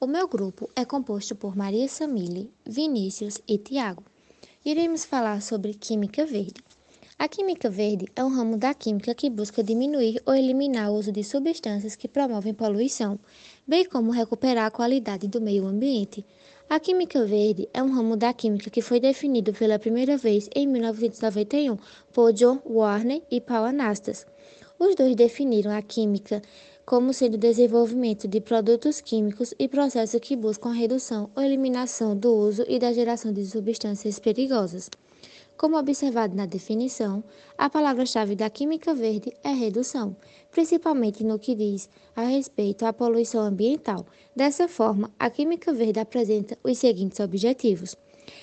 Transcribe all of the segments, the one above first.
O meu grupo é composto por Maria Samile, Vinícius e Tiago. Iremos falar sobre química verde. A química verde é um ramo da química que busca diminuir ou eliminar o uso de substâncias que promovem poluição, bem como recuperar a qualidade do meio ambiente. A química verde é um ramo da química que foi definido pela primeira vez em 1991 por John Warner e Paul Anastas. Os dois definiram a química como sendo o desenvolvimento de produtos químicos e processos que buscam a redução ou eliminação do uso e da geração de substâncias perigosas. Como observado na definição, a palavra-chave da química verde é redução, principalmente no que diz a respeito à poluição ambiental. Dessa forma, a química verde apresenta os seguintes objetivos: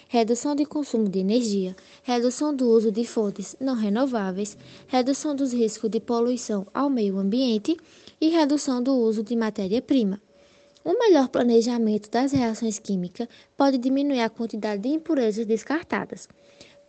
redução de consumo de energia, redução do uso de fontes não renováveis, redução dos riscos de poluição ao meio ambiente e redução do uso de matéria-prima. Um melhor planejamento das reações químicas pode diminuir a quantidade de impurezas descartadas.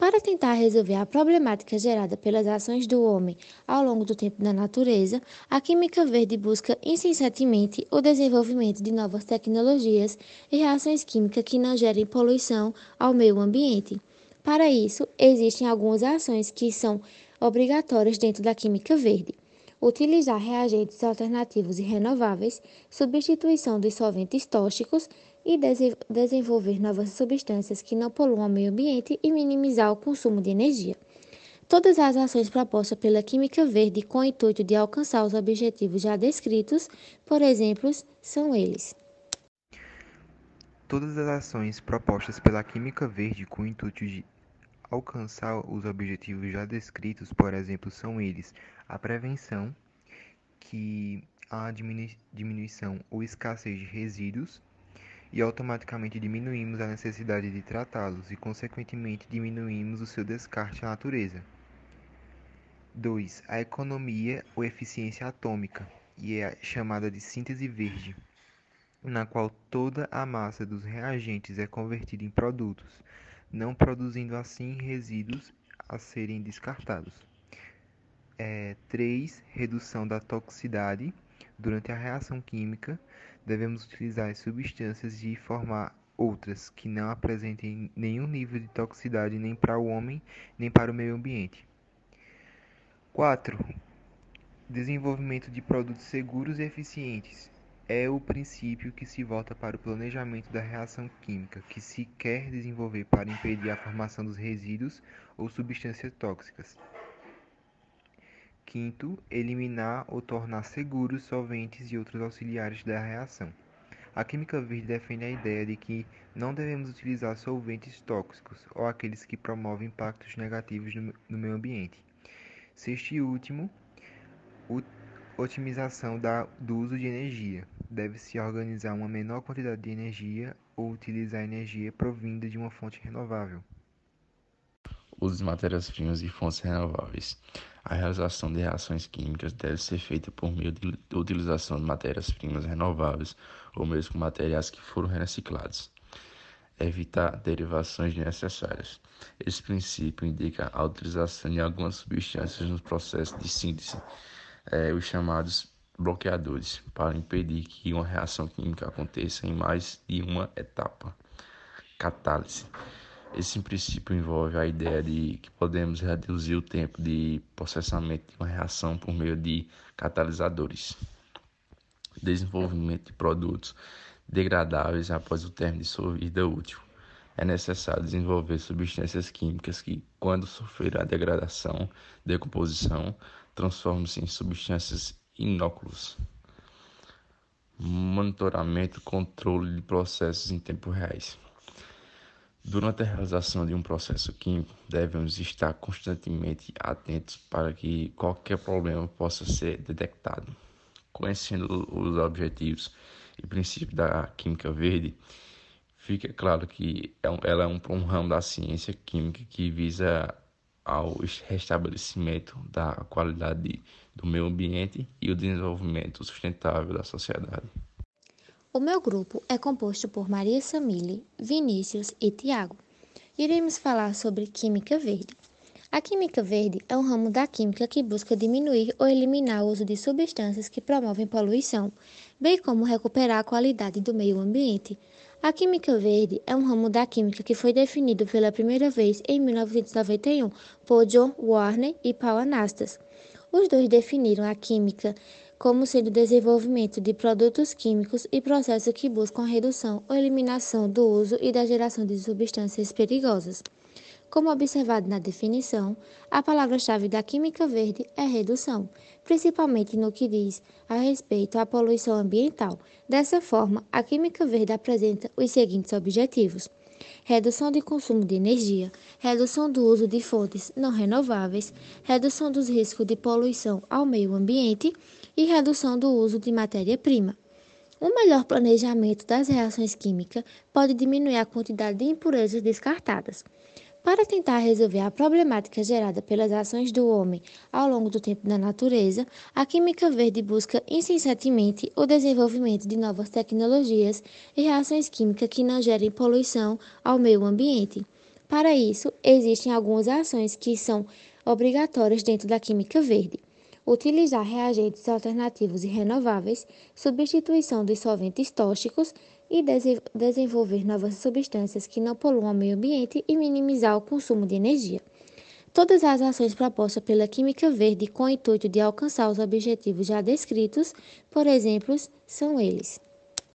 Para tentar resolver a problemática gerada pelas ações do homem ao longo do tempo na natureza, a Química Verde busca incessantemente o desenvolvimento de novas tecnologias e reações químicas que não gerem poluição ao meio ambiente. Para isso, existem algumas ações que são obrigatórias dentro da Química Verde utilizar reagentes alternativos e renováveis, substituição dos solventes tóxicos e desenvolver novas substâncias que não poluam o meio ambiente e minimizar o consumo de energia. Todas as ações propostas pela Química Verde com o intuito de alcançar os objetivos já descritos, por exemplo, são eles. Todas as ações propostas pela Química Verde com o intuito de alcançar os objetivos já descritos, por exemplo, são eles: a prevenção, que há diminuição ou escassez de resíduos, e automaticamente diminuímos a necessidade de tratá-los e, consequentemente, diminuímos o seu descarte à natureza. 2. A economia ou eficiência atômica, e é chamada de síntese verde, na qual toda a massa dos reagentes é convertida em produtos, não produzindo assim resíduos a serem descartados. É, 3. Redução da toxicidade. Durante a reação química, devemos utilizar as substâncias e formar outras que não apresentem nenhum nível de toxicidade nem para o homem nem para o meio ambiente. 4. Desenvolvimento de produtos seguros e eficientes é o princípio que se volta para o planejamento da reação química que se quer desenvolver para impedir a formação dos resíduos ou substâncias tóxicas. Quinto, eliminar ou tornar seguros solventes e outros auxiliares da reação. A química verde defende a ideia de que não devemos utilizar solventes tóxicos ou aqueles que promovem impactos negativos no meio ambiente. Sexto e último, otimização da, do uso de energia. Deve-se organizar uma menor quantidade de energia ou utilizar energia provinda de uma fonte renovável. Uso de matérias-primas e fontes renováveis. A realização de reações químicas deve ser feita por meio de utilização de matérias-primas renováveis ou mesmo materiais que foram reciclados. Evitar derivações desnecessárias. Esse princípio indica a utilização de algumas substâncias no processo de síntese é, os chamados bloqueadores, para impedir que uma reação química aconteça em mais de uma etapa. Catálise. Esse princípio envolve a ideia de que podemos reduzir o tempo de processamento de uma reação por meio de catalisadores. Desenvolvimento de produtos degradáveis após o término de sua vida útil. É necessário desenvolver substâncias químicas que, quando sofrer a degradação, decomposição, transformam-se em substâncias inóculas. Monitoramento e controle de processos em tempo reais. Durante a realização de um processo químico, devemos estar constantemente atentos para que qualquer problema possa ser detectado. Conhecendo os objetivos e princípios da química verde, fica claro que é ela é um, ramo da ciência química que visa ao restabelecimento da qualidade do meio ambiente e o desenvolvimento sustentável da sociedade. O meu grupo é composto por Maria Samile, Vinícius e Tiago. Iremos falar sobre química verde. A química verde é um ramo da química que busca diminuir ou eliminar o uso de substâncias que promovem poluição, bem como recuperar a qualidade do meio ambiente. A química verde é um ramo da química que foi definido pela primeira vez em 1991 por John Warner e Paul Anastas. Os dois definiram a química como sendo o desenvolvimento de produtos químicos e processos que buscam a redução ou eliminação do uso e da geração de substâncias perigosas. Como observado na definição, a palavra-chave da química verde é redução, principalmente no que diz a respeito à poluição ambiental. Dessa forma, a química verde apresenta os seguintes objetivos: redução de consumo de energia, redução do uso de fontes não renováveis, redução dos riscos de poluição ao meio ambiente e redução do uso de matéria-prima. Um melhor planejamento das reações químicas pode diminuir a quantidade de impurezas descartadas. Para tentar resolver a problemática gerada pelas ações do homem ao longo do tempo na natureza, a Química Verde busca incessantemente o desenvolvimento de novas tecnologias e reações químicas que não gerem poluição ao meio ambiente. Para isso, existem algumas ações que são obrigatórias dentro da Química Verde utilizar reagentes alternativos e renováveis, substituição dos solventes tóxicos e desenvolver novas substâncias que não poluam o meio ambiente e minimizar o consumo de energia. Todas as ações propostas pela Química Verde com o intuito de alcançar os objetivos já descritos, por exemplo, são eles: